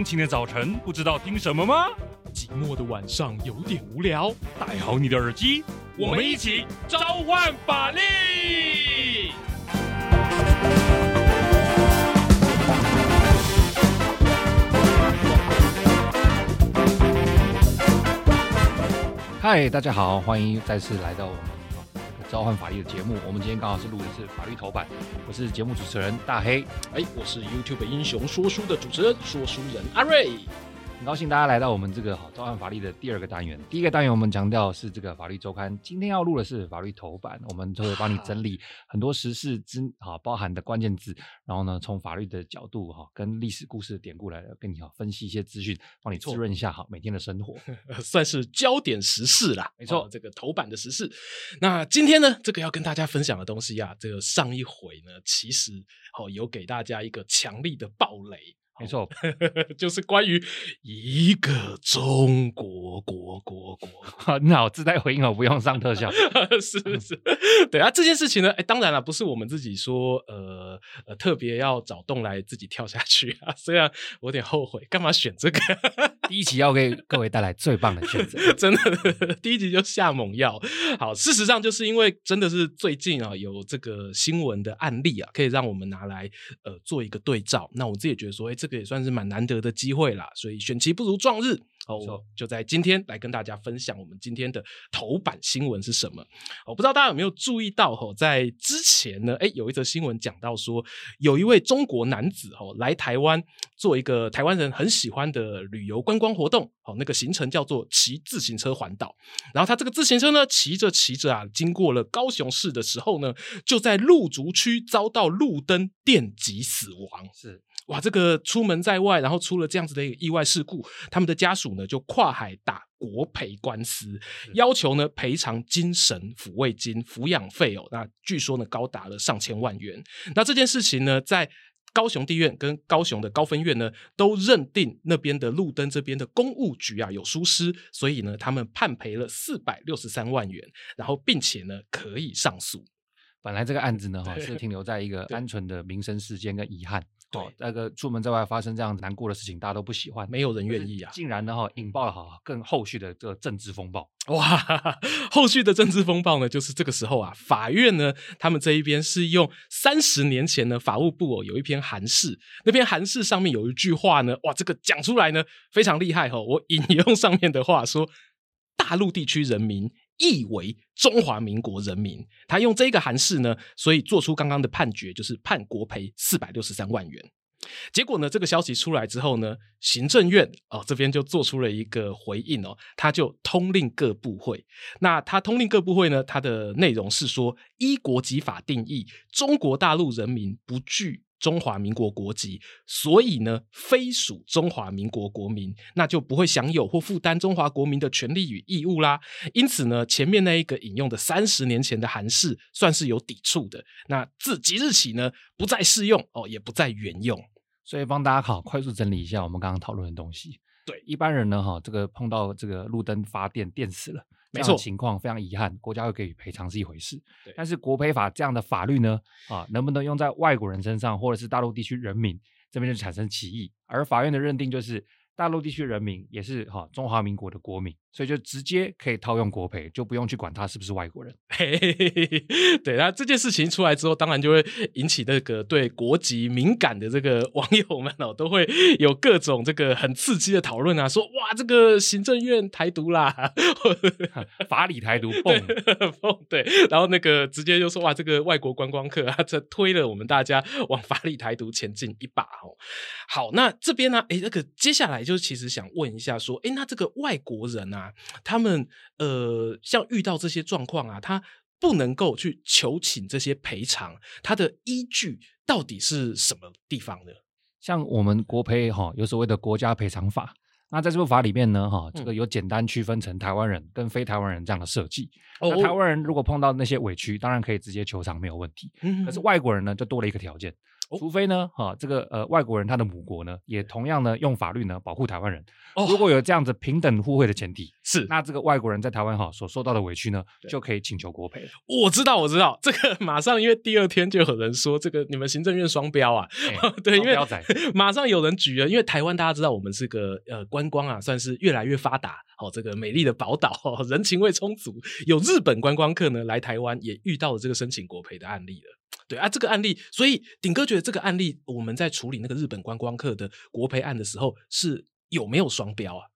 通勤的早晨不知道听什么吗？寂寞的晚上有点无聊，戴好你的耳机，我们一起召唤法力！嗨，大家好，欢迎再次来到我们召唤法律的节目。我们今天刚好是录的是法律头版，我是节目主持人大黑，哎，我是 YouTube 英雄说书的主持人说书人阿瑞。很高兴大家来到我们这个好召唤法律的第二个单元。第一个单元我们强调是这个法律周刊，今天要录的是法律头版，我们就会帮你整理很多时事之哈包含的关键字，然后呢从法律的角度哈跟历史故事的典故来跟你哈分析一些资讯，帮你滋润一下哈每天的生活，算是焦点时事啦。没错，这个头版的时事。那今天呢，这个要跟大家分享的东西啊，这个上一回呢，其实好有给大家一个强力的暴雷。没错，就是关于一个中国国国国。好，你好，自带 回应哦，不用上特效。是是，对啊，这件事情呢，哎，当然了，不是我们自己说，呃呃，特别要找洞来自己跳下去啊。虽然我有点后悔，干嘛选这个？第一集要给各位带来最棒的选择，真的，第一集就下猛药。好，事实上就是因为真的是最近啊，有这个新闻的案例啊，可以让我们拿来呃做一个对照。那我自己也觉得说，哎，这个也算是蛮难得的机会啦。所以选期不如撞日。哦，就在今天来跟大家分享我们今天的头版新闻是什么？我不知道大家有没有注意到，哈，在之前呢，诶，有一则新闻讲到说，有一位中国男子，哦，来台湾做一个台湾人很喜欢的旅游观光活动，哦，那个行程叫做骑自行车环岛。然后他这个自行车呢，骑着骑着啊，经过了高雄市的时候呢，就在路竹区遭到路灯电击死亡。是。哇，这个出门在外，然后出了这样子的一个意外事故，他们的家属呢就跨海打国赔官司，要求呢赔偿精神抚慰金、抚养费哦。那据说呢高达了上千万元。那这件事情呢，在高雄地院跟高雄的高分院呢都认定那边的路灯这边的公务局啊有疏失，所以呢他们判赔了四百六十三万元，然后并且呢可以上诉。本来这个案子呢哈是停留在一个单纯的民生事件跟遗憾。对，那个出门在外发生这样子难过的事情，大家都不喜欢，没有人愿意啊。竟然呢哈引爆了哈更后续的这个政治风暴。哇，后续的政治风暴呢，就是这个时候啊，法院呢，他们这一边是用三十年前呢，法务部哦有一篇函释，那篇函释上面有一句话呢，哇，这个讲出来呢非常厉害哈，我引用上面的话说，大陆地区人民。意为中华民国人民，他用这个函释呢，所以做出刚刚的判决，就是判国赔四百六十三万元。结果呢，这个消息出来之后呢，行政院哦这边就做出了一个回应哦，他就通令各部会。那他通令各部会呢，他的内容是说，依国籍法定义，中国大陆人民不具。中华民国国籍，所以呢，非属中华民国国民，那就不会享有或负担中华国民的权利与义务啦。因此呢，前面那一个引用的三十年前的韩式，算是有抵触的。那自即日起呢，不再适用哦，也不再原用。所以帮大家好快速整理一下我们刚刚讨论的东西。对，一般人呢，哈，这个碰到这个路灯发电电死了。没错，情况非常遗憾，国家会给予赔偿是一回事。对，但是国赔法这样的法律呢，啊，能不能用在外国人身上，或者是大陆地区人民这边就产生歧义，而法院的认定就是。大陆地区人民也是哈中华民国的国民，所以就直接可以套用国赔，就不用去管他是不是外国人。嘿嘿嘿，对，那这件事情出来之后，当然就会引起那个对国籍敏感的这个网友们哦，都会有各种这个很刺激的讨论啊，说哇，这个行政院台独啦，法理台独，蹦蹦，对，然后那个直接就说哇，这个外国观光客啊，这推了我们大家往法理台独前进一把哦。好，那这边呢，哎，那个接下来就。就其实想问一下，说，哎，那这个外国人啊，他们呃，像遇到这些状况啊，他不能够去求请这些赔偿，他的依据到底是什么地方呢？像我们国赔哈，有所谓的国家赔偿法，那在这部法里面呢，哈，这个有简单区分成台湾人跟非台湾人这样的设计。哦、那台湾人如果碰到那些委屈，当然可以直接求偿，没有问题。嗯、可是外国人呢，就多了一个条件。除非呢，哈，这个呃外国人他的母国呢，也同样呢用法律呢保护台湾人。哦，如果有这样子平等互惠的前提，是那这个外国人在台湾哈所受到的委屈呢，就可以请求国赔。我知道，我知道，这个马上因为第二天就有人说这个你们行政院双标啊，欸、对，因为 马上有人举了，因为台湾大家知道我们是个呃观光啊，算是越来越发达哦，这个美丽的宝岛，人情味充足，有日本观光客呢来台湾也遇到了这个申请国赔的案例了。对啊，这个案例，所以顶哥觉得这个案例，我们在处理那个日本观光客的国赔案的时候，是有没有双标啊？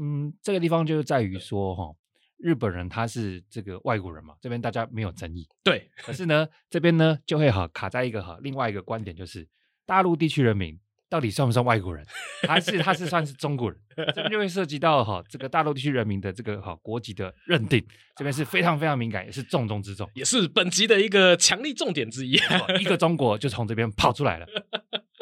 嗯，这个地方就是在于说，哈，日本人他是这个外国人嘛，这边大家没有争议。对，可是呢，这边呢就会哈卡在一个哈另外一个观点，就是大陆地区人民。到底算不算外国人，还是他是算是中国人？这边就会涉及到哈这个大陆地区人民的这个哈国籍的认定，这边是非常非常敏感，也是重中之重，也是本集的一个强力重点之一。一个中国就从这边跑出来了，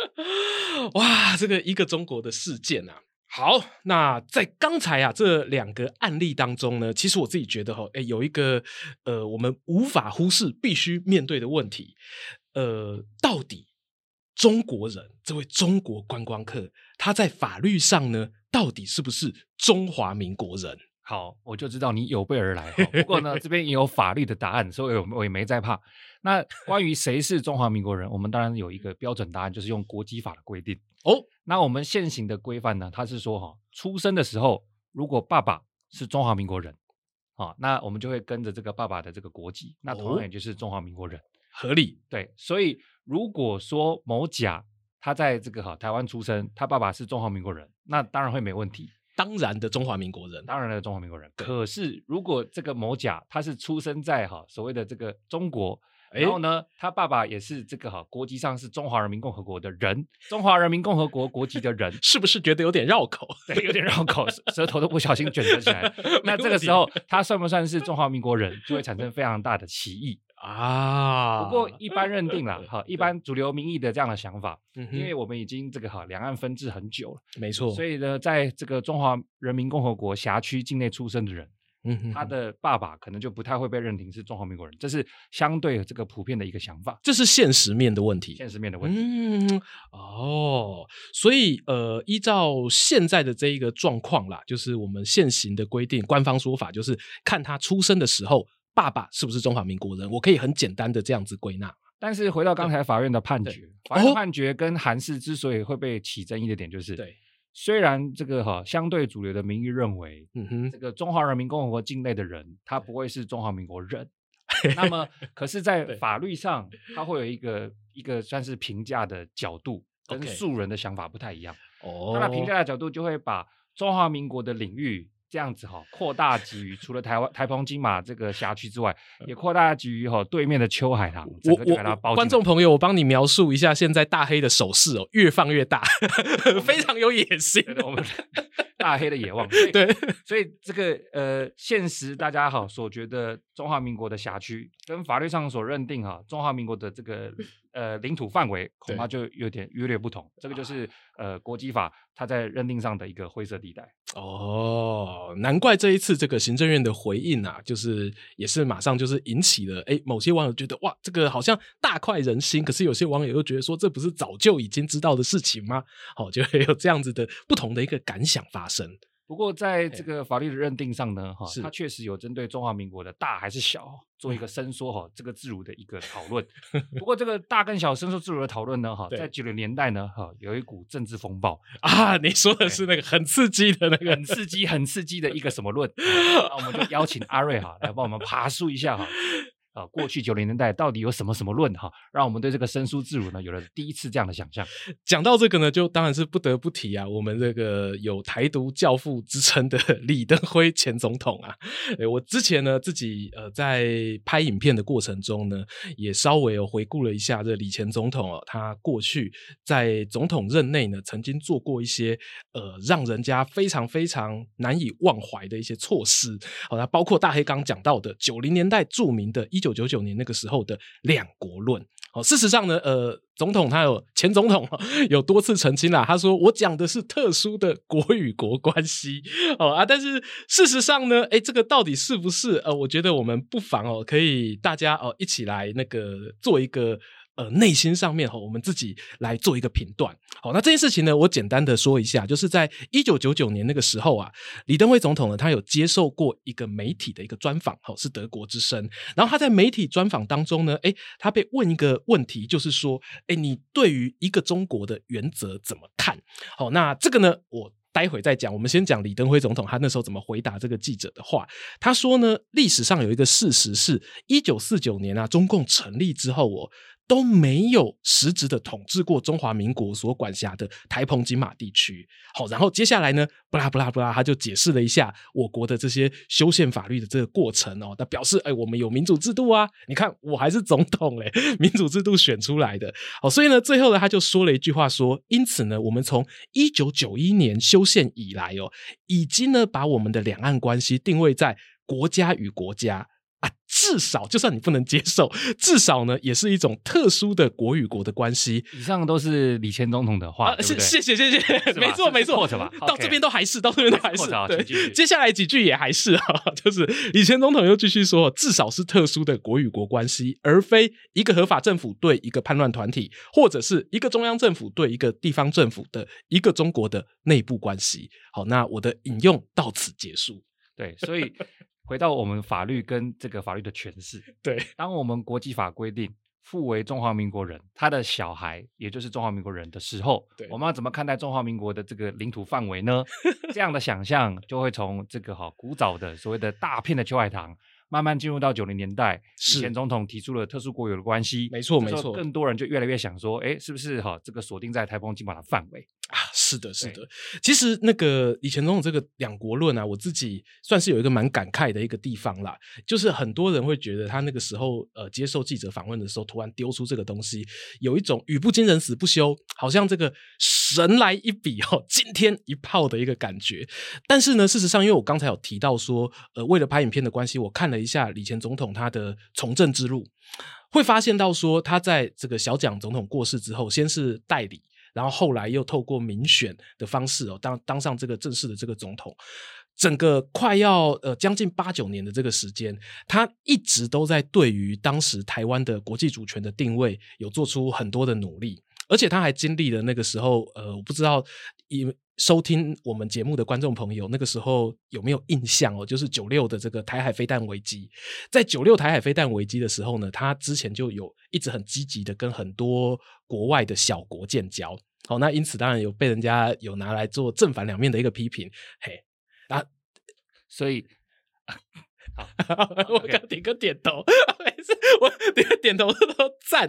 哇，这个一个中国的事件啊！好，那在刚才啊这两个案例当中呢，其实我自己觉得哈，哎，有一个呃我们无法忽视、必须面对的问题，呃，到底。中国人，这位中国观光客，他在法律上呢，到底是不是中华民国人？好，我就知道你有备而来。不过呢，这边也有法律的答案，所以我也没在怕。那关于谁是中华民国人，我们当然有一个标准答案，就是用国籍法的规定。哦，那我们现行的规范呢，它是说哈，出生的时候如果爸爸是中华民国人，啊，那我们就会跟着这个爸爸的这个国籍，那同样也就是中华民国人。合理。对，所以。如果说某甲他在这个哈台湾出生，他爸爸是中华民国人，那当然会没问题。当然的中华民国人，当然的中华民国人。可是如果这个某甲他是出生在哈所谓的这个中国，然后呢，他爸爸也是这个哈国籍上是中华人民共和国的人，中华人民共和国国籍的人，是不是觉得有点绕口？对，有点绕口，舌头都不小心卷了起来。那这个时候他算不算是中华民国人，就会产生非常大的歧义。啊，不过一般认定了哈，一般主流民意的这样的想法，嗯、因为我们已经这个哈两岸分治很久了，没错，所以呢，在这个中华人民共和国辖区境内出生的人，嗯哼，他的爸爸可能就不太会被认定是中华民国人，这是相对这个普遍的一个想法，这是现实面的问题，现实面的问题，嗯，哦，所以呃，依照现在的这一个状况啦，就是我们现行的规定，官方说法就是看他出生的时候。爸爸是不是中华民国人？我可以很简单的这样子归纳。但是回到刚才法院的判决，法院判决跟韩氏之所以会被起争议的点，就是对，虽然这个哈相对主流的民意认为，嗯哼，这个中华人民共和国境内的人他不会是中华民国人，那么可是，在法律上他会有一个一个算是评价的角度，跟素人的想法不太一样。哦，那评价的角度就会把中华民国的领域。这样子哈，扩大 给予除了台湾台澎金马这个辖区之外，也扩大给予哈对面的秋海棠。我我观众朋友，我帮你描述一下现在大黑的手势哦，越放越大 非常有野心。我们大黑的野望，对，所以这个呃，现实大家好所觉得中华民国的辖区，跟法律上所认定哈中华民国的这个。呃，领土范围恐怕就有点约略不同，这个就是呃国际法它在认定上的一个灰色地带。哦，难怪这一次这个行政院的回应啊，就是也是马上就是引起了哎，某些网友觉得哇，这个好像大快人心，可是有些网友又觉得说，这不是早就已经知道的事情吗？好、哦，就会有这样子的不同的一个感想发生。不过，在这个法律的认定上呢，哈，它确实有针对中华民国的大还是小做一个伸缩哈，这个自如的一个讨论。不过，这个大跟小伸缩自如的讨论呢，哈，在九零年代呢，哈，有一股政治风暴 啊。你说的是那个很刺激的那个，很刺激、很刺激的一个什么论？那我们就邀请阿瑞哈来帮我们爬梳一下哈。啊，过去九零年代到底有什么什么论哈，让我们对这个生疏自如呢有了第一次这样的想象。讲到这个呢，就当然是不得不提啊，我们这个有台独教父之称的 李登辉前总统啊。我之前呢自己呃在拍影片的过程中呢，也稍微有回顾了一下这李前总统哦，他过去在总统任内呢，曾经做过一些呃让人家非常非常难以忘怀的一些措施。好，那包括大黑刚讲到的九零年代著名的一九九九年那个时候的两国论，哦，事实上呢，呃，总统他有前总统有多次澄清啦，他说我讲的是特殊的国与国关系哦啊，但是事实上呢，诶，这个到底是不是？呃，我觉得我们不妨哦，可以大家哦一起来那个做一个。呃，内心上面哈，我们自己来做一个评断。好，那这件事情呢，我简单的说一下，就是在一九九九年那个时候啊，李登辉总统呢，他有接受过一个媒体的一个专访，好，是德国之声。然后他在媒体专访当中呢，诶，他被问一个问题，就是说，诶，你对于一个中国的原则怎么看？好，那这个呢，我待会再讲。我们先讲李登辉总统他那时候怎么回答这个记者的话。他说呢，历史上有一个事实是，一九四九年啊，中共成立之后，哦。都没有实质的统治过中华民国所管辖的台澎金马地区。好，然后接下来呢，不拉不拉不拉，他就解释了一下我国的这些修宪法律的这个过程哦。他表示，哎，我们有民主制度啊，你看我还是总统嘞，民主制度选出来的。好，所以呢，最后呢，他就说了一句话说，因此呢，我们从一九九一年修宪以来哦，已经呢把我们的两岸关系定位在国家与国家。至少，就算你不能接受，至少呢，也是一种特殊的国与国的关系。以上都是李前总统的话，谢谢谢谢谢，没错没错，到这边都还是，到这边都还是。对，接下来几句也还是啊，就是李前总统又继续说，至少是特殊的国与国关系，而非一个合法政府对一个叛乱团体，或者是一个中央政府对一个地方政府的一个中国的内部关系。好，那我的引用到此结束。对，所以。回到我们法律跟这个法律的诠释，对，当我们国际法规定父为中华民国人，他的小孩也就是中华民国人的时候，我们要怎么看待中华民国的这个领土范围呢？这样的想象就会从这个哈古早的所谓的大片的秋海棠，慢慢进入到九零年代，前总统提出了特殊国有的关系，没错没错，更多人就越来越想说，哎，是不是哈这个锁定在台风金马的范围？啊，是的，是的。其实那个李前总统这个两国论啊，我自己算是有一个蛮感慨的一个地方啦。就是很多人会觉得他那个时候呃接受记者访问的时候，突然丢出这个东西，有一种语不惊人死不休，好像这个神来一笔哦，惊天一炮的一个感觉。但是呢，事实上，因为我刚才有提到说，呃，为了拍影片的关系，我看了一下李前总统他的从政之路，会发现到说他在这个小蒋总统过世之后，先是代理。然后后来又透过民选的方式哦，当当上这个正式的这个总统，整个快要呃将近八九年的这个时间，他一直都在对于当时台湾的国际主权的定位有做出很多的努力，而且他还经历了那个时候呃，我不知道以收听我们节目的观众朋友那个时候有没有印象哦，就是九六的这个台海飞弹危机，在九六台海飞弹危机的时候呢，他之前就有一直很积极的跟很多。国外的小国建交，好，那因此当然有被人家有拿来做正反两面的一个批评，嘿，啊，所以，好，我刚点个点头，没事，我点个点头都赞，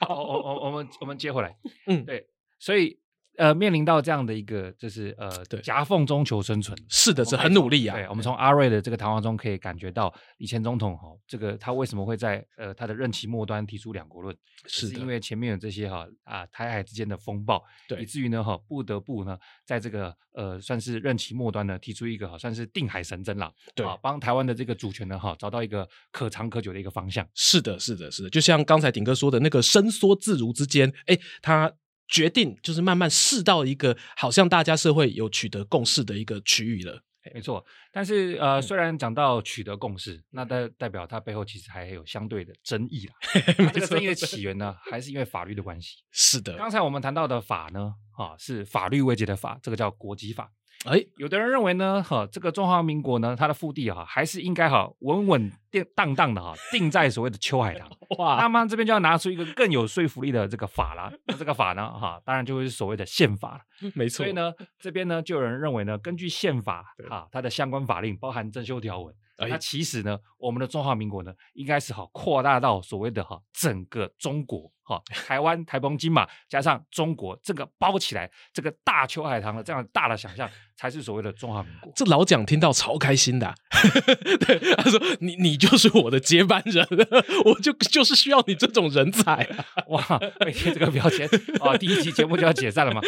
好，我我我们我们接回来，嗯，对，所以。呃，面临到这样的一个，就是呃，对，夹缝中求生存，是的，是很努力啊。对，我们从阿瑞的这个谈话中可以感觉到，以前总统哈、哦，这个他为什么会在呃他的任期末端提出两国论，是，是因为前面有这些哈啊台海之间的风暴，对，以至于呢哈不得不呢在这个呃算是任期末端呢提出一个哈算是定海神针了，对，帮台湾的这个主权呢哈找到一个可长可久的一个方向。是的，是的，是的，就像刚才鼎哥说的那个伸缩自如之间，哎，他。决定就是慢慢试到一个好像大家社会有取得共识的一个区域了，没错。但是呃，虽然讲到取得共识，那代代表它背后其实还有相对的争议啦。这个争议的起源呢，还是因为法律的关系。是的，刚才我们谈到的法呢，啊，是法律位阶的法，这个叫国籍法。哎，有的人认为呢，哈，这个中华民国呢，它的腹地哈，还是应该哈稳稳定当当的哈，定在所谓的秋海棠。哇，那么这边就要拿出一个更有说服力的这个法了。那这个法呢，哈，当然就会是所谓的宪法了。没错。所以呢，这边呢，就有人认为呢，根据宪法哈，它的相关法令包含增修条文，那其实呢，我们的中华民国呢，应该是哈扩大到所谓的哈整个中国。好，台湾、台澎金马加上中国，这个包起来，这个大秋海棠的这样大的想象，才是所谓的中华民国。这老蒋听到超开心的、啊，对，他说：“你你就是我的接班人，我就就是需要你这种人才、啊。”哇，每天这个标签啊，第一期节目就要解散了嘛。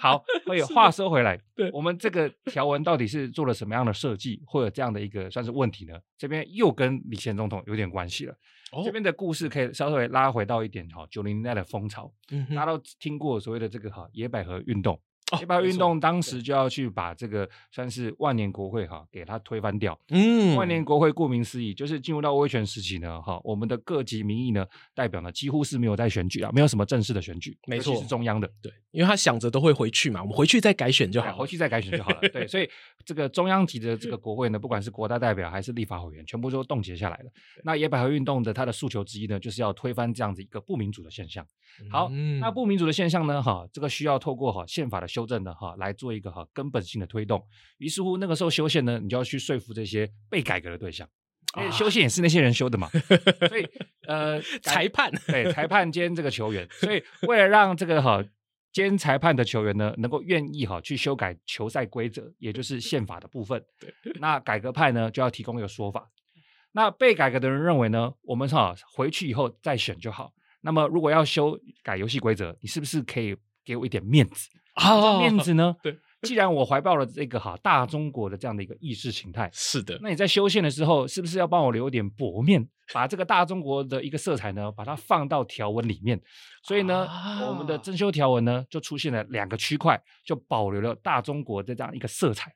好，所以话说回来，对我们这个条文到底是做了什么样的设计，会有这样的一个算是问题呢？这边又跟李前总统有点关系了。哦、这边的故事可以稍微拉回到一点哈，九零年代的风潮，嗯、哼大家都听过所谓的这个哈野百合运动。野、哦、百合运动当时就要去把这个算是万年国会哈给它推翻掉。嗯，万年国会顾名思义就是进入到威权时期呢哈，我们的各级民意呢代表呢几乎是没有在选举啊，没有什么正式的选举，没错，是中央的。对，因为他想着都会回去嘛，我们回去再改选就好，回去再改选就好了。对，所以这个中央级的这个 国会呢，不管是国大代表还是立法委员，全部都冻结下来了。那野百合运动的它的诉求之一呢，就是要推翻这样子一个不民主的现象。好，嗯、那不民主的现象呢哈，这个需要透过哈宪法的修正的哈来。做一个哈根本性的推动，于是乎那个时候修宪呢，你就要去说服这些被改革的对象，因为修宪也是那些人修的嘛，所以呃裁判对裁判兼这个球员，所以为了让这个哈兼裁判的球员呢能够愿意哈去修改球赛规则，也就是宪法的部分，那改革派呢就要提供一个说法，那被改革的人认为呢，我们哈回去以后再选就好，那么如果要修改游戏规则，你是不是可以给我一点面子？啊，面子呢？对，既然我怀抱了这个哈大中国的这样的一个意识形态，是的，那你在修宪的时候，是不是要帮我留点薄面，把这个大中国的一个色彩呢，把它放到条文里面？所以呢，啊、我们的征修条文呢，就出现了两个区块，就保留了大中国的这样一个色彩。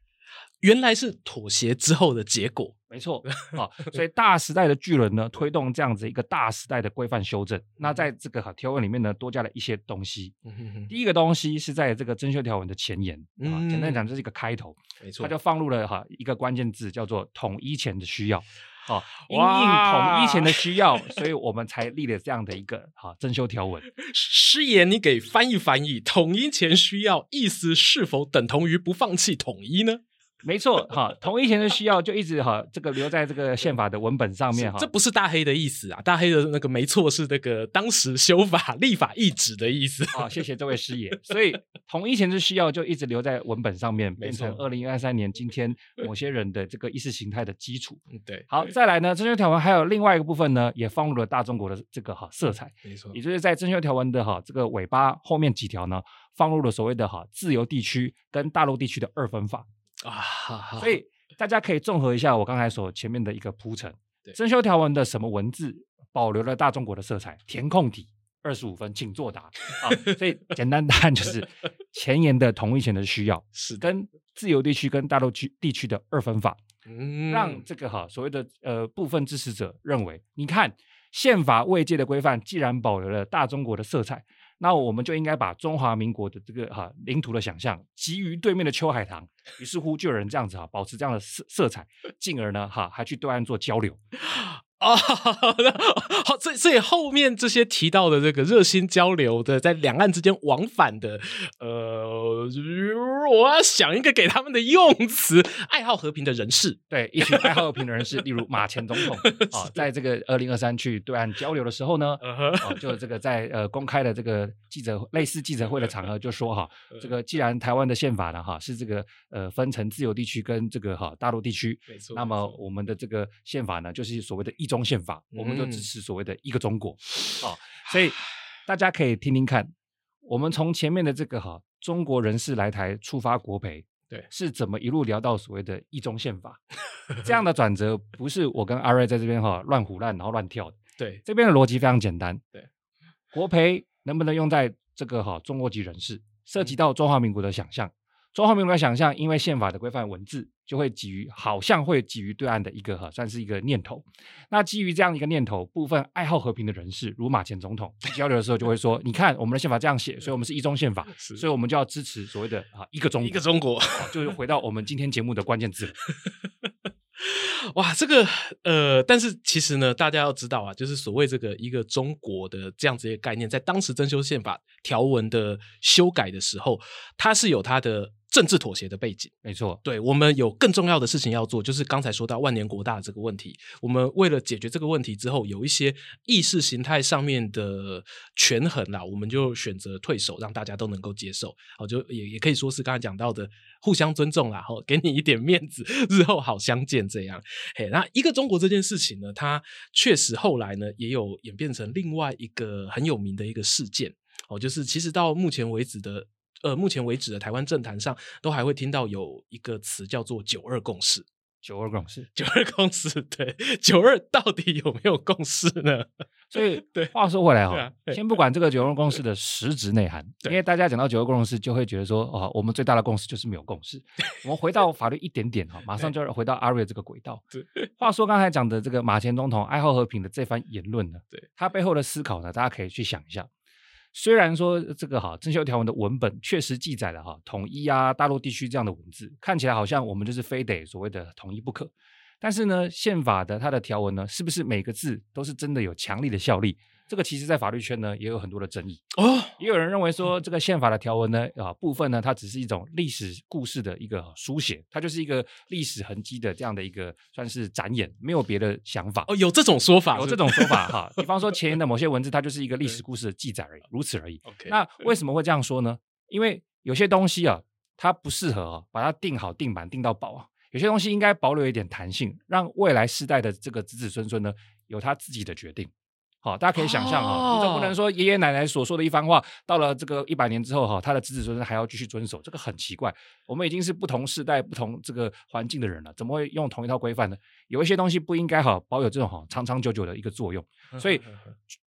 原来是妥协之后的结果，没错 啊，所以大时代的巨人呢，推动这样子一个大时代的规范修正。那在这个哈条文里面呢，多加了一些东西。嗯第一个东西是在这个增修条文的前言啊，简单讲，这是一个开头，没错，它就放入了哈一个关键字，叫做统一前的需要。好，因应统一前的需要，所以我们才立了这样的一个哈增修条文。师爷，你给翻译翻译，统一前需要意思是否等同于不放弃统一呢？没错，哈，统一前的需要就一直哈，这个留在这个宪法的文本上面哈。这不是大黑的意思啊，大黑的那个没错，是那个当时修法立法意旨的意思。好，谢谢这位师爷。所以统一前的需要就一直留在文本上面，变成二零二三年今天某些人的这个意识形态的基础。嗯，对。好，再来呢，增修条文还有另外一个部分呢，也放入了大中国的这个哈色彩。没错，也就是在增修条文的哈这个尾巴后面几条呢，放入了所谓的哈自由地区跟大陆地区的二分法。啊，所以大家可以综合一下我刚才所前面的一个铺陈。对，增修条文的什么文字保留了大中国的色彩？填空题，二十五分，请作答。啊，所以简单答案就是 前沿的同一前的需要，是跟自由地区跟大陆区地区的二分法，嗯，让这个哈所谓的呃部分支持者认为，你看宪法未界的规范既然保留了大中国的色彩。那我们就应该把中华民国的这个哈领土的想象给予对面的秋海棠，于是乎就有人这样子哈，保持这样的色色彩，进而呢哈还去对岸做交流。啊，好，所以所以后面这些提到的这个热心交流的，在两岸之间往返的，呃，我要想一个给他们的用词，爱好和平的人士，对，一 群爱好和平的人士，例如马前总统 啊，在这个二零二三去对岸交流的时候呢，啊，就这个在呃公开的这个记者类似记者会的场合就说哈，这个既然台湾的宪法呢哈是这个呃分成自由地区跟这个哈大陆地区，没错，那么我们的这个宪法呢就是所谓的一。中宪法，我们就支持所谓的一个中国，嗯、哦，所以大家可以听听看，我们从前面的这个哈中国人士来台触发国培，对，是怎么一路聊到所谓的一中宪法，这样的转折不是我跟阿瑞在这边哈乱唬乱然后乱跳的，对，这边的逻辑非常简单，对，国培能不能用在这个哈中国籍人士，涉及到中华民国的想象。中华民国的想象，因为宪法的规范文字，就会给予好像会给予对岸的一个哈，算是一个念头。那基于这样一个念头，部分爱好和平的人士，如马前总统交流的时候，就会说：“你看，我们的宪法这样写，所以我们是一中宪法，所以我们就要支持所谓的啊一个中国，一个中国。”就是回到我们今天节目的关键字。哇，这个呃，但是其实呢，大家要知道啊，就是所谓这个一个中国的这样子一个概念，在当时增修宪法条文的修改的时候，它是有它的。政治妥协的背景，没错。对，我们有更重要的事情要做，就是刚才说到万年国大这个问题。我们为了解决这个问题之后，有一些意识形态上面的权衡啦，我们就选择退守，让大家都能够接受。好，就也也可以说是刚才讲到的互相尊重啦，好，给你一点面子，日后好相见这样。嘿，那一个中国这件事情呢，它确实后来呢也有演变成另外一个很有名的一个事件。哦，就是其实到目前为止的。呃，目前为止的台湾政坛上都还会听到有一个词叫做“九二共识”。九二共识，九二共识，对，九二到底有没有共识呢？所以，对，话说回来哈，先不管这个九二共识的实质内涵，因为大家讲到九二共识，就会觉得说，哦，我们最大的共识就是没有共识。我们回到法律一点点哈，马上就要回到阿瑞这个轨道。话说刚才讲的这个马前总统爱好和平的这番言论呢，对，他背后的思考呢，大家可以去想一下。虽然说这个哈征修条文的文本确实记载了哈统一啊大陆地区这样的文字，看起来好像我们就是非得所谓的统一不可。但是呢，宪法的它的条文呢，是不是每个字都是真的有强力的效力？这个其实，在法律圈呢，也有很多的争议哦。也有人认为说，这个宪法的条文呢，啊部分呢，它只是一种历史故事的一个书写，它就是一个历史痕迹的这样的一个算是展演，没有别的想法。哦，有这种说法，有这种说法哈。比方说前言的某些文字，它就是一个历史故事的记载而已，如此而已。OK，那为什么会这样说呢？因为有些东西啊，它不适合啊，把它定好定版定到饱啊。有些东西应该保留一点弹性，让未来世代的这个子子孙孙呢，有他自己的决定。好，大家可以想象哈，你总不能说爷爷奶奶所说的一番话，到了这个一百年之后哈，他的子子孙孙还要继续遵守，这个很奇怪。我们已经是不同时代、不同这个环境的人了，怎么会用同一套规范呢？有一些东西不应该哈保有这种哈长长久久的一个作用。所以，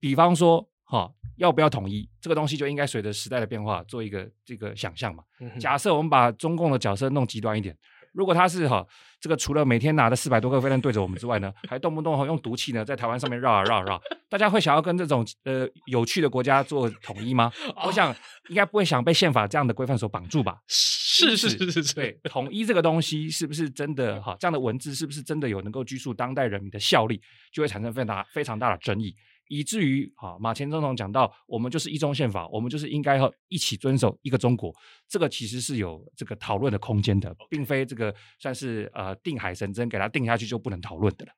比方说哈，要不要统一这个东西，就应该随着时代的变化做一个这个想象嘛。假设我们把中共的角色弄极端一点。如果他是哈，这个除了每天拿着四百多个飞弹对着我们之外呢，还动不动哈用毒气呢在台湾上面绕啊绕啊绕，大家会想要跟这种呃有趣的国家做统一吗？我想应该不会想被宪法这样的规范所绑住吧？是是是是是，对，统一这个东西是不是真的哈？这样的文字是不是真的有能够拘束当代人民的效力，就会产生非常大非常大的争议。以至于啊，马前总统讲到，我们就是一中宪法，我们就是应该要一起遵守一个中国，这个其实是有这个讨论的空间的，并非这个算是呃定海神针，给它定下去就不能讨论的了。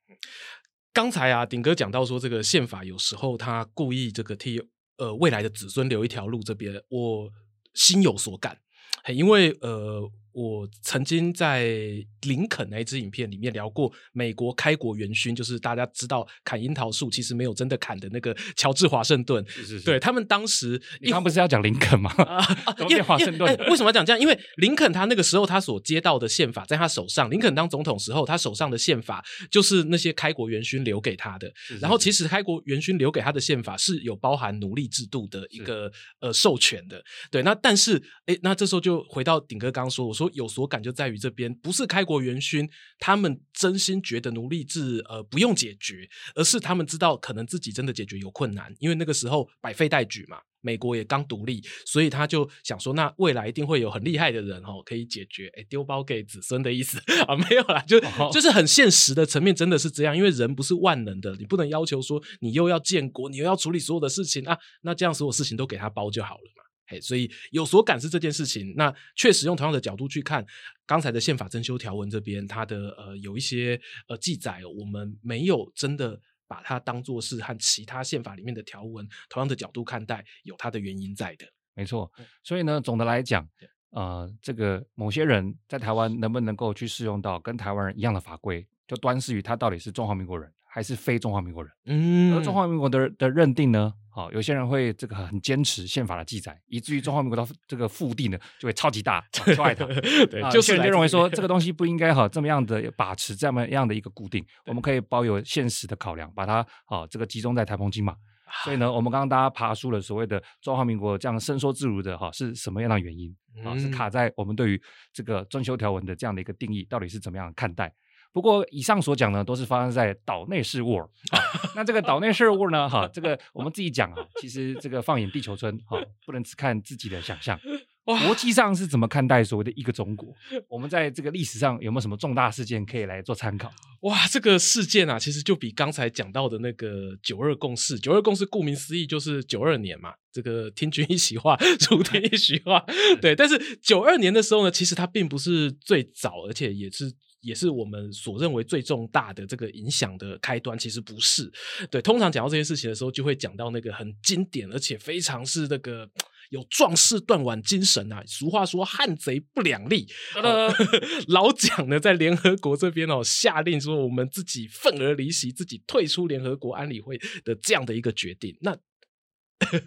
刚才啊，鼎哥讲到说，这个宪法有时候他故意这个替呃未来的子孙留一条路，这边我心有所感，因为呃。我曾经在林肯那一支影片里面聊过美国开国元勋，就是大家知道砍樱桃树其实没有真的砍的那个乔治华盛顿。是是是，对他们当时，你刚不是要讲林肯吗？啊，因为华盛顿为什么要讲这样？因为林肯他那个时候他所接到的宪法在他手上，林肯当总统时候他手上的宪法就是那些开国元勋留给他的。然后其实开国元勋留给他的宪法是有包含奴隶制度的一个呃授权的。对，那但是诶，那这时候就回到顶哥刚刚说，我说。有所感就在于这边，不是开国元勋，他们真心觉得奴隶制呃不用解决，而是他们知道可能自己真的解决有困难，因为那个时候百废待举嘛，美国也刚独立，所以他就想说，那未来一定会有很厉害的人哦，可以解决，哎，丢包给子孙的意思 啊，没有啦，就就是很现实的层面，真的是这样，因为人不是万能的，你不能要求说你又要建国，你又要处理所有的事情啊，那这样所有事情都给他包就好了嘛。所以有所感是这件事情，那确实用同样的角度去看刚才的宪法增修条文这边，它的呃有一些呃记载，我们没有真的把它当做是和其他宪法里面的条文同样的角度看待，有它的原因在的。没错，所以呢，总的来讲，呃，这个某些人在台湾能不能够去适用到跟台湾人一样的法规，就端视于他到底是中华民国人还是非中华民国人。嗯，而中华民国的的认定呢？好，有些人会这个很坚持宪法的记载，以至于中华民国的这个腹地呢就会超级大，超爱它。对，就是人就认为说这个东西不应该哈这么样的把持这么样的一个固定，我们可以保有现实的考量，把它好这个集中在台澎金马。所以呢，我们刚刚大家爬出了所谓的中华民国这样伸缩自如的哈是什么样的原因啊？是卡在我们对于这个增修条文的这样的一个定义到底是怎么样看待？不过，以上所讲呢，都是发生在岛内事务。那这个岛内事务呢，哈，这个我们自己讲啊，其实这个放眼地球村，哈，不能只看自己的想象。国际上是怎么看待所谓的一个中国？我们在这个历史上有没有什么重大事件可以来做参考？哇，这个事件啊，其实就比刚才讲到的那个九二共识，九二共识顾名思义就是九二年嘛，这个听君一席话，如听一席话。对，但是九二年的时候呢，其实它并不是最早，而且也是。也是我们所认为最重大的这个影响的开端，其实不是。对，通常讲到这些事情的时候，就会讲到那个很经典，而且非常是那个有壮士断腕精神啊。俗话说“汉贼不两立”，呃，老蒋呢在联合国这边哦下令说，我们自己愤而离席，自己退出联合国安理会的这样的一个决定。那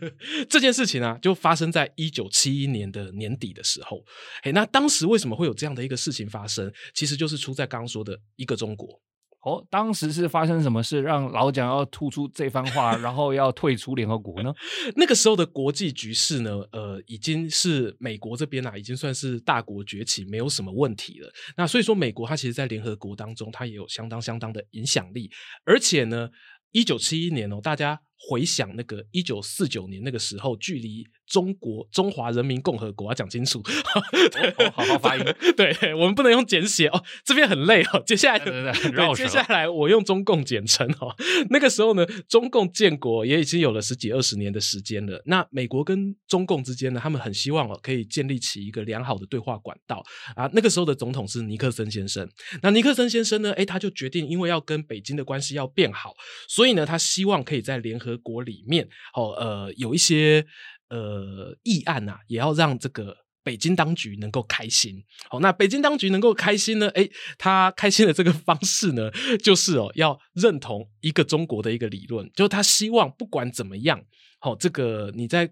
这件事情啊，就发生在一九七一年的年底的时候。哎，那当时为什么会有这样的一个事情发生？其实就是出在刚刚说的一个中国。哦，当时是发生什么事让老蒋要吐出这番话，然后要退出联合国呢？那个时候的国际局势呢，呃，已经是美国这边啊，已经算是大国崛起，没有什么问题了。那所以说，美国它其实，在联合国当中，它也有相当相当的影响力，而且呢，一九七一年哦，大家。回想那个一九四九年那个时候，距离中国中华人民共和国要讲清楚，哦，好好发音。对，我们不能用简写哦，这边很累哦。接下来，对对对，对，接下来我用中共简称哦。那个时候呢，中共建国也已经有了十几二十年的时间了。那美国跟中共之间呢，他们很希望哦，可以建立起一个良好的对话管道啊。那个时候的总统是尼克森先生。那尼克森先生呢，诶，他就决定，因为要跟北京的关系要变好，所以呢，他希望可以在联合国里面，哦，呃，有一些呃议案呐、也要让这个北京当局能够开心。好，那北京当局能够开心呢？诶，他开心的这个方式呢，就是哦，要认同一个中国的一个理论，就是他希望不管怎么样，好，这个你在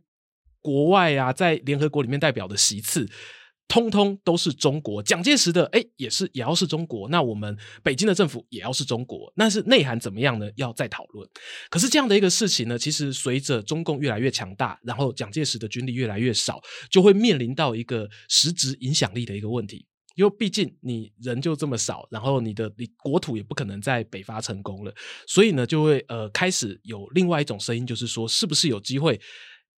国外啊，在联合国里面代表的席次。通通都是中国，蒋介石的哎，也是也要是中国，那我们北京的政府也要是中国，那是内涵怎么样呢？要再讨论。可是这样的一个事情呢，其实随着中共越来越强大，然后蒋介石的军力越来越少，就会面临到一个实质影响力的一个问题。因为毕竟你人就这么少，然后你的你国土也不可能在北伐成功了，所以呢，就会呃开始有另外一种声音，就是说，是不是有机会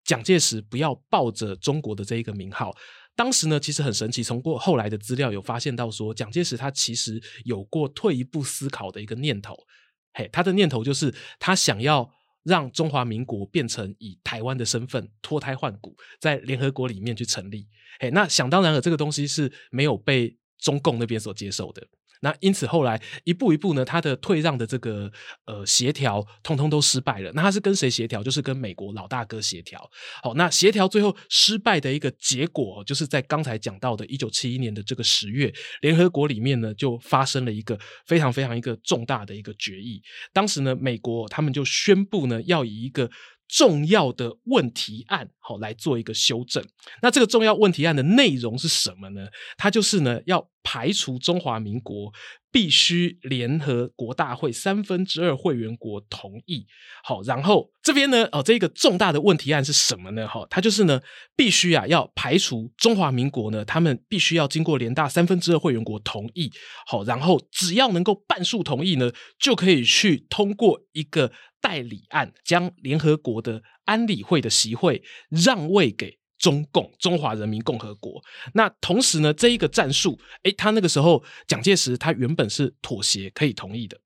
蒋介石不要抱着中国的这一个名号？当时呢，其实很神奇。从过后来的资料有发现到说，蒋介石他其实有过退一步思考的一个念头。嘿，他的念头就是他想要让中华民国变成以台湾的身份脱胎换骨，在联合国里面去成立。嘿，那想当然了，这个东西是没有被中共那边所接受的。那因此后来一步一步呢，他的退让的这个呃协调，通通都失败了。那他是跟谁协调？就是跟美国老大哥协调。好，那协调最后失败的一个结果，就是在刚才讲到的一九七一年的这个十月，联合国里面呢就发生了一个非常非常一个重大的一个决议。当时呢，美国他们就宣布呢，要以一个重要的问题案，好来做一个修正。那这个重要问题案的内容是什么呢？它就是呢要排除中华民国必须联合国大会三分之二会员国同意。好，然后这边呢，哦，这个重大的问题案是什么呢？哈，它就是呢必须啊要排除中华民国呢，他们必须要经过联大三分之二会员国同意。好，然后只要能够半数同意呢，就可以去通过一个。代理案将联合国的安理会的席位让位给中共中华人民共和国。那同时呢，这一个战术，诶，他那个时候蒋介石他原本是妥协可以同意的。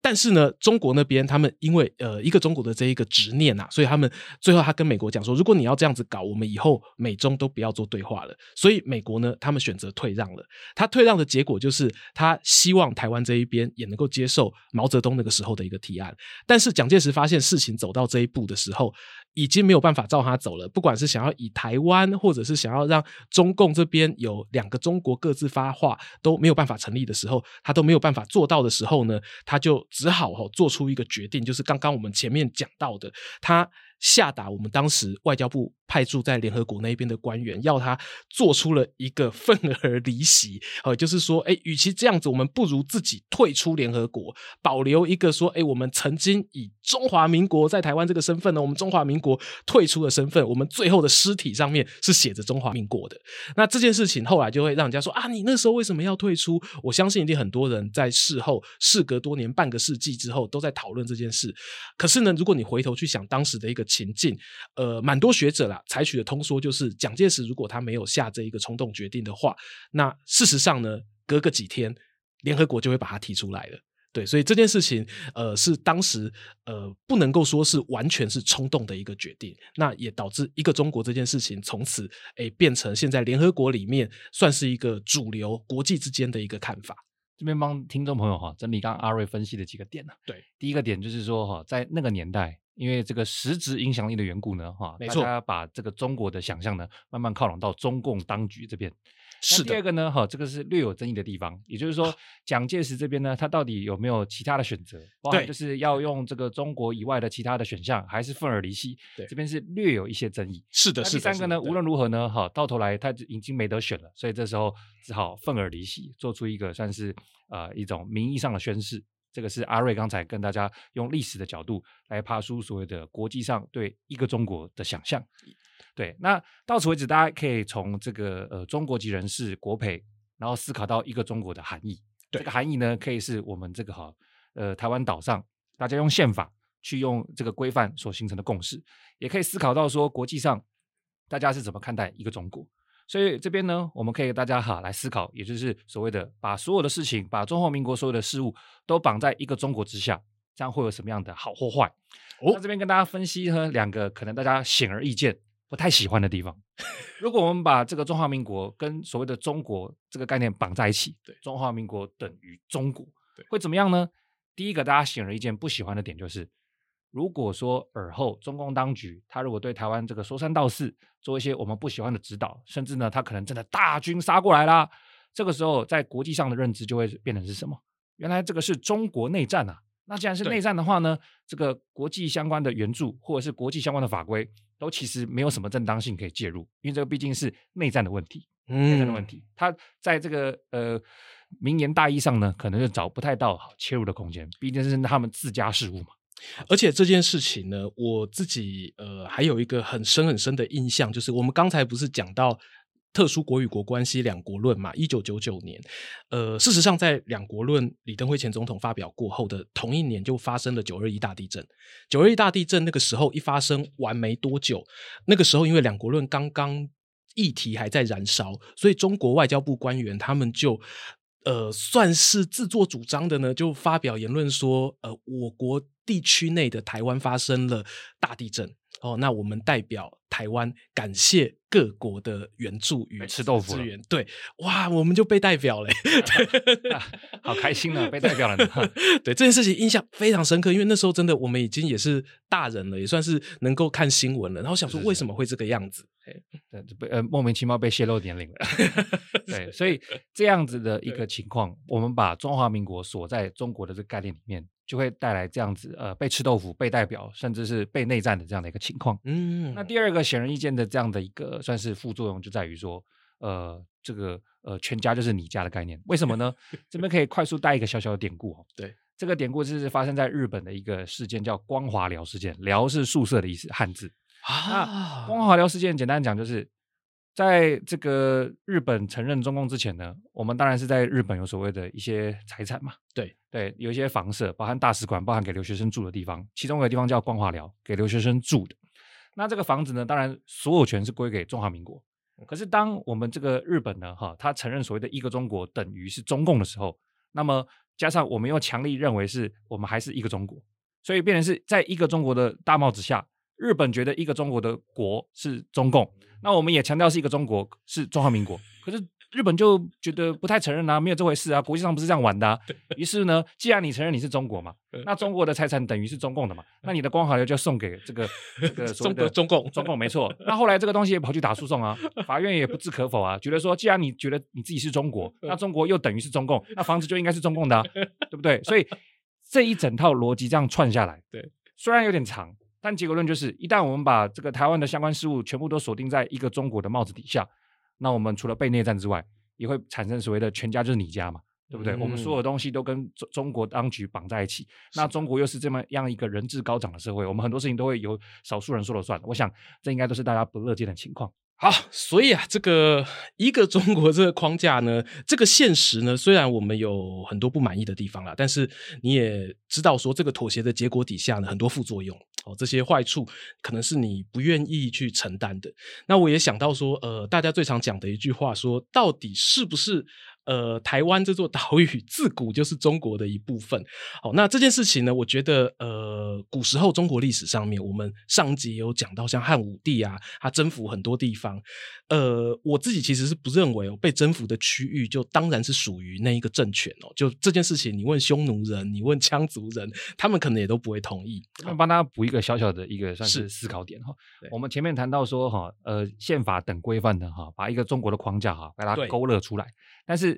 但是呢，中国那边他们因为呃一个中国的这一个执念啊，所以他们最后他跟美国讲说，如果你要这样子搞，我们以后美中都不要做对话了。所以美国呢，他们选择退让了。他退让的结果就是，他希望台湾这一边也能够接受毛泽东那个时候的一个提案。但是蒋介石发现事情走到这一步的时候，已经没有办法照他走了。不管是想要以台湾，或者是想要让中共这边有两个中国各自发话，都没有办法成立的时候，他都没有办法做到的时候呢，他就。只好哈做出一个决定，就是刚刚我们前面讲到的，他下达我们当时外交部。派驻在联合国那边的官员，要他做出了一个愤而离席，呃，就是说，哎，与其这样子，我们不如自己退出联合国，保留一个说，哎，我们曾经以中华民国在台湾这个身份呢，我们中华民国退出的身份，我们最后的尸体上面是写着中华民国的。那这件事情后来就会让人家说啊，你那时候为什么要退出？我相信一定很多人在事后，事隔多年，半个世纪之后，都在讨论这件事。可是呢，如果你回头去想当时的一个情境，呃，蛮多学者啦。采取的通说就是，蒋介石如果他没有下这一个冲动决定的话，那事实上呢，隔个几天，联合国就会把他提出来了。对，所以这件事情，呃，是当时呃不能够说是完全是冲动的一个决定，那也导致一个中国这件事情从此诶变成现在联合国里面算是一个主流国际之间的一个看法。这边帮听众朋友哈整理刚刚阿瑞分析的几个点呢。对，第一个点就是说哈，在那个年代。因为这个实质影响力的缘故呢，哈，没错，大家把这个中国的想象呢，慢慢靠拢到中共当局这边。是的第二个呢，哈，这个是略有争议的地方，也就是说，蒋介石这边呢，他到底有没有其他的选择？包含就是要用这个中国以外的其他的选项，还是愤而离析？对，这边是略有一些争议。是的，是的。第三个呢，无论如何呢，哈，到头来他已经没得选了，所以这时候只好愤而离析，做出一个算是呃一种名义上的宣誓。这个是阿瑞刚才跟大家用历史的角度来爬梳所谓的国际上对一个中国的想象。对，那到此为止，大家可以从这个呃中国籍人士国培，然后思考到一个中国的含义。对，这个含义呢，可以是我们这个哈呃台湾岛上大家用宪法去用这个规范所形成的共识，也可以思考到说国际上大家是怎么看待一个中国。所以这边呢，我们可以大家哈来思考，也就是所谓的把所有的事情，把中华民国所有的事物都绑在一个中国之下，这样会有什么样的好或坏？哦，那这边跟大家分析呢两个可能大家显而易见不太喜欢的地方。如果我们把这个中华民国跟所谓的中国这个概念绑在一起，对，中华民国等于中国，对，会怎么样呢？第一个大家显而易见不喜欢的点就是。如果说尔后中共当局他如果对台湾这个说三道四，做一些我们不喜欢的指导，甚至呢他可能真的大军杀过来啦，这个时候在国际上的认知就会变成是什么？原来这个是中国内战啊！那既然是内战的话呢，这个国际相关的援助或者是国际相关的法规都其实没有什么正当性可以介入，因为这个毕竟是内战的问题，内战的问题，他在这个呃名言大义上呢，可能就找不太到好切入的空间，毕竟是他们自家事务嘛。而且这件事情呢，我自己呃还有一个很深很深的印象，就是我们刚才不是讲到特殊国与国关系两国论嘛？一九九九年，呃，事实上在两国论李登辉前总统发表过后的同一年，就发生了九二一大地震。九二一大地震那个时候一发生完没多久，那个时候因为两国论刚刚议题还在燃烧，所以中国外交部官员他们就。呃，算是自作主张的呢，就发表言论说，呃，我国地区内的台湾发生了大地震。哦，那我们代表台湾感谢各国的援助与吃豆腐资源，对，哇，我们就被代表了，啊，好开心啊，被代表了呢，对这件事情印象非常深刻，因为那时候真的我们已经也是大人了，也算是能够看新闻了，然后想说为什么。会这个样子。对，被呃莫名其妙被泄露年龄了。对，所以这样子的一个情况，我们把中华民国锁在中国的这个概念里面，就会带来这样子呃被吃豆腐、被代表，甚至是被内战的这样的一个情况。嗯，那第二个显而易见的这样的一个算是副作用，就在于说，呃，这个呃全家就是你家的概念。为什么呢？这边可以快速带一个小小的典故哦。对，这个典故就是发生在日本的一个事件，叫光华寮事件。寮是宿舍的意思，汉字。啊，光华寮事件简单讲就是，在这个日本承认中共之前呢，我们当然是在日本有所谓的一些财产嘛，对对，有一些房舍，包含大使馆，包含给留学生住的地方，其中有个地方叫光华寮，给留学生住的。那这个房子呢，当然所有权是归给中华民国。可是当我们这个日本呢，哈，他承认所谓的一个中国等于是中共的时候，那么加上我们又强力认为是我们还是一个中国，所以变成是在一个中国的大帽子下。日本觉得一个中国的国是中共，那我们也强调是一个中国是中华民国，可是日本就觉得不太承认啊，没有这回事啊，国际上不是这样玩的啊。于是呢，既然你承认你是中国嘛，那中国的财产等于是中共的嘛，那你的光华寮就送给这个 这个所谓的中共，中共没错。那后来这个东西也跑去打诉讼啊，法院也不置可否啊，觉得说既然你觉得你自己是中国，那中国又等于是中共，那房子就应该是中共的啊，对不对？所以这一整套逻辑这样串下来，对，虽然有点长。但结果论就是，一旦我们把这个台湾的相关事务全部都锁定在一个中国的帽子底下，那我们除了被内战之外，也会产生所谓的“全家就是你家”嘛，对不对？嗯、我们所有东西都跟中中国当局绑在一起，那中国又是这么样一个人质高涨的社会，我们很多事情都会由少数人说了算。我想，这应该都是大家不乐见的情况。好，所以啊，这个一个中国这个框架呢，这个现实呢，虽然我们有很多不满意的地方啦，但是你也知道说，这个妥协的结果底下呢，很多副作用这些坏处可能是你不愿意去承担的。那我也想到说，呃，大家最常讲的一句话说，到底是不是呃，台湾这座 岛屿自古就是中国的一部分。好，那这件事情呢，我觉得呃，古时候中国历史上面，我们上集有讲到，像汉武帝啊，他征服很多地方。呃，我自己其实是不认为哦，被征服的区域就当然是属于那一个政权哦。就这件事情，你问匈奴人，你问羌族人，他们可能也都不会同意。那帮大家补一个小小的一个算是思考点哈。我们前面谈到说哈，呃，宪法等规范的哈，把一个中国的框架哈，把它勾勒出来。但是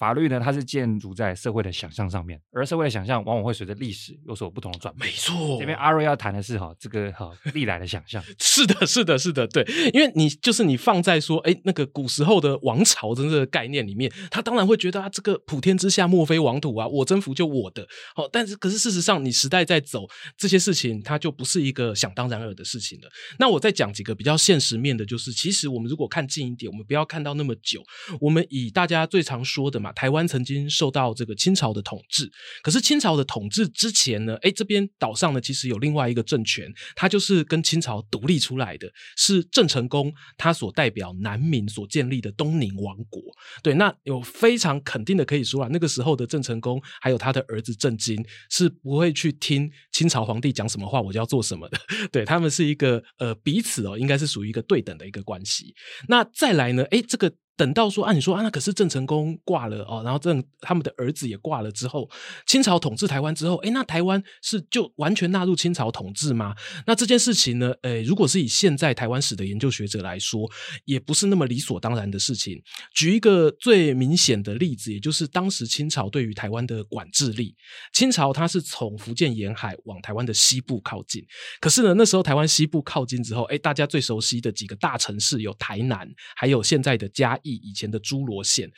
法律呢，它是建筑在社会的想象上面，而社会的想象往往会随着历史有所不同的转变。没错，这边阿瑞要谈的是哈，这个哈历来的想象。是的，是的，是的，对，因为你就是你放在说，哎，那个古时候的王朝的这个概念里面，他当然会觉得啊，这个普天之下莫非王土啊，我征服就我的。好，但是可是事实上，你时代在走，这些事情它就不是一个想当然耳的事情了。那我再讲几个比较现实面的，就是其实我们如果看近一点，我们不要看到那么久，我们以大家最常说的嘛，台湾曾经受到这个清朝的统治，可是清朝的统治之前呢，诶，这边岛上呢其实有另外一个政权，它就是跟清朝独立出来的，是郑成功他所代表南明所建立的东宁王国。对，那有非常肯定的可以说啊，那个时候的郑成功还有他的儿子郑经是不会去听清朝皇帝讲什么话，我就要做什么的。对，他们是一个呃彼此哦，应该是属于一个对等的一个关系。那再来呢，诶，这个。等到说啊，你说啊，那可是郑成功挂了哦，然后郑他们的儿子也挂了之后，清朝统治台湾之后，诶，那台湾是就完全纳入清朝统治吗？那这件事情呢，诶，如果是以现在台湾史的研究学者来说，也不是那么理所当然的事情。举一个最明显的例子，也就是当时清朝对于台湾的管制力，清朝它是从福建沿海往台湾的西部靠近，可是呢，那时候台湾西部靠近之后，诶，大家最熟悉的几个大城市有台南，还有现在的嘉义。以前的诸罗县，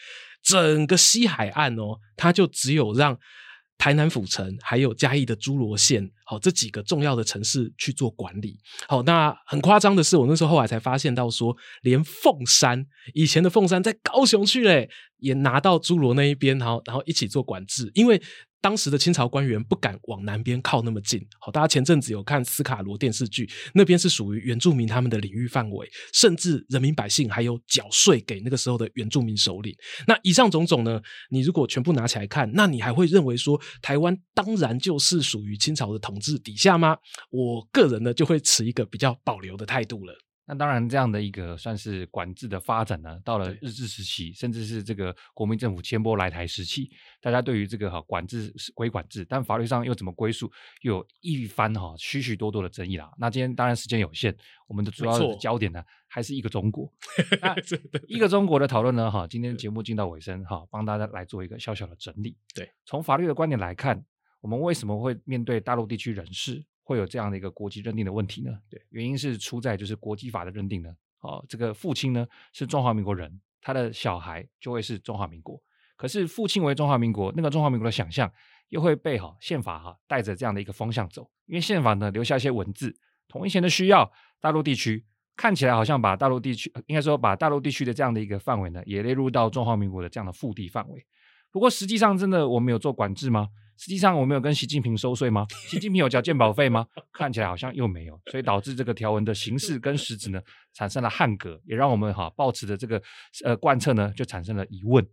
整个西海岸哦，它就只有让台南府城还有嘉义的诸罗县，好这几个重要的城市去做管理。好，那很夸张的是，我那时候后来才发现到说，连凤山以前的凤山在高雄去嘞，也拿到诸罗那一边，然后然后一起做管制，因为。当时的清朝官员不敢往南边靠那么近。好，大家前阵子有看斯卡罗电视剧，那边是属于原住民他们的领域范围，甚至人民百姓还有缴税给那个时候的原住民首领。那以上种种呢，你如果全部拿起来看，那你还会认为说台湾当然就是属于清朝的统治底下吗？我个人呢就会持一个比较保留的态度了。那当然，这样的一个算是管制的发展呢，到了日治时期，甚至是这个国民政府迁拨来台时期，大家对于这个哈管制归管制，但法律上又怎么归属，又有一番哈许许多多的争议啦。那今天当然时间有限，我们的主要的焦点呢还是一个中国。那一个中国的讨论呢，哈，今天节目进到尾声哈，帮大家来做一个小小的整理。对，从法律的观点来看，我们为什么会面对大陆地区人士？会有这样的一个国籍认定的问题呢？对，原因是出在就是国际法的认定呢。哦，这个父亲呢是中华民国人，他的小孩就会是中华民国。可是父亲为中华民国，那个中华民国的想象又会被哈宪法哈带着这样的一个方向走，因为宪法呢留下一些文字，统一前的需要，大陆地区看起来好像把大陆地区应该说把大陆地区的这样的一个范围呢也列入到中华民国的这样的腹地范围。不过实际上真的我们有做管制吗？实际上我们有跟习近平收税吗？习近平有缴健保费吗？看起来好像又没有，所以导致这个条文的形式跟实质呢产生了汉格，也让我们哈抱持的这个呃贯彻呢就产生了疑问。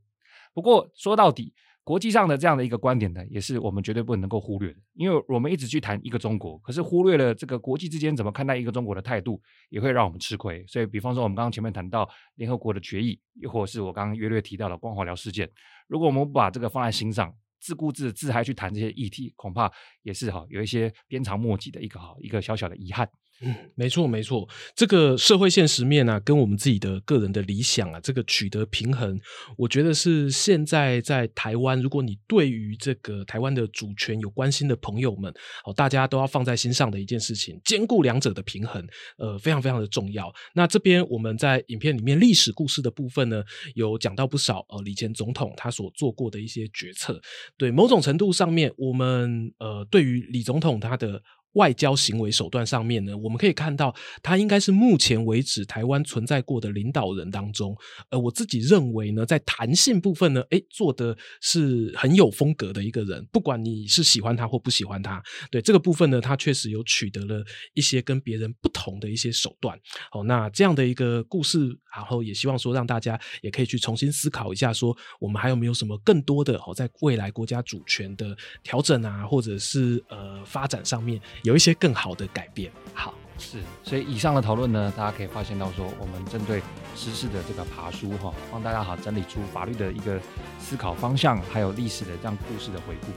不过说到底，国际上的这样的一个观点呢，也是我们绝对不能够忽略的，因为我们一直去谈一个中国，可是忽略了这个国际之间怎么看待一个中国的态度，也会让我们吃亏。所以，比方说我们刚刚前面谈到联合国的决议，又或是我刚刚约略提到的光华寮事件，如果我们不把这个放在心上，自顾自自嗨去谈这些议题，恐怕也是哈有一些鞭长莫及的一个哈一个小小的遗憾。嗯，没错没错，这个社会现实面啊，跟我们自己的个人的理想啊，这个取得平衡，我觉得是现在在台湾，如果你对于这个台湾的主权有关心的朋友们，哦，大家都要放在心上的一件事情，兼顾两者的平衡，呃，非常非常的重要。那这边我们在影片里面历史故事的部分呢，有讲到不少呃，李前总统他所做过的一些决策，对某种程度上面，我们呃，对于李总统他的。外交行为手段上面呢，我们可以看到，他应该是目前为止台湾存在过的领导人当中，呃，我自己认为呢，在弹性部分呢，诶，做的是很有风格的一个人。不管你是喜欢他或不喜欢他，对这个部分呢，他确实有取得了一些跟别人不同的一些手段。好，那这样的一个故事，然后也希望说让大家也可以去重新思考一下，说我们还有没有什么更多的哦，在未来国家主权的调整啊，或者是呃发展上面。有一些更好的改变。好，是，所以以上的讨论呢，大家可以发现到说，我们针对时事的这个爬书哈，帮大家好整理出法律的一个思考方向，还有历史的这样故事的回顾，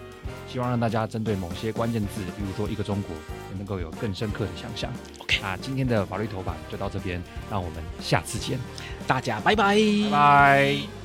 希望让大家针对某些关键字，比如说一个中国，也能够有更深刻的想象。OK，啊，今天的法律头版就到这边，让我们下次见，大家拜拜，拜拜。